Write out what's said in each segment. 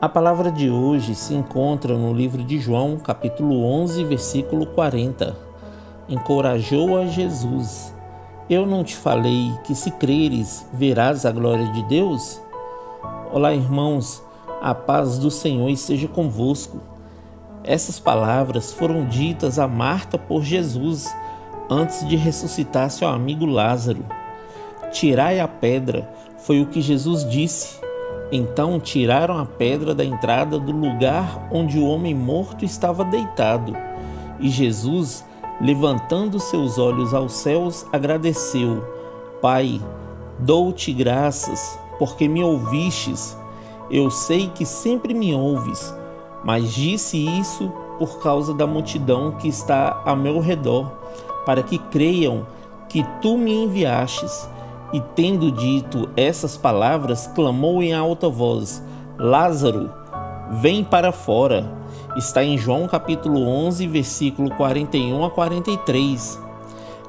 A palavra de hoje se encontra no livro de João, capítulo 11, versículo 40. Encorajou a Jesus: Eu não te falei que se creres verás a glória de Deus? Olá, irmãos, a paz do Senhor esteja convosco. Essas palavras foram ditas a Marta por Jesus antes de ressuscitar seu amigo Lázaro. Tirai a pedra, foi o que Jesus disse então tiraram a pedra da entrada do lugar onde o homem morto estava deitado. E Jesus, levantando seus olhos aos céus, agradeceu: Pai, dou-te graças, porque me ouvistes. Eu sei que sempre me ouves, mas disse isso por causa da multidão que está a meu redor, para que creiam que tu me enviastes. E tendo dito essas palavras, clamou em alta voz: Lázaro, vem para fora. Está em João capítulo 11, versículo 41 a 43.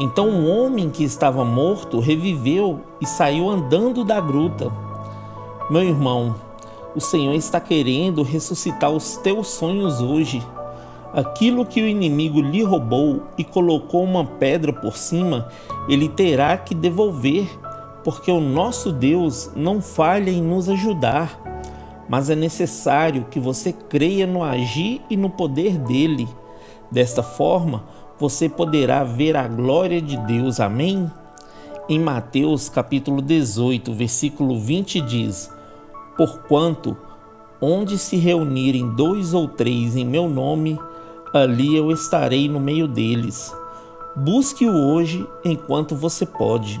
Então um homem que estava morto reviveu e saiu andando da gruta. Meu irmão, o Senhor está querendo ressuscitar os teus sonhos hoje. Aquilo que o inimigo lhe roubou e colocou uma pedra por cima, ele terá que devolver porque o nosso Deus não falha em nos ajudar, mas é necessário que você creia no agir e no poder dele. Desta forma, você poderá ver a glória de Deus. Amém? Em Mateus capítulo 18, versículo 20 diz: Porquanto onde se reunirem dois ou três em meu nome, ali eu estarei no meio deles. Busque-o hoje enquanto você pode.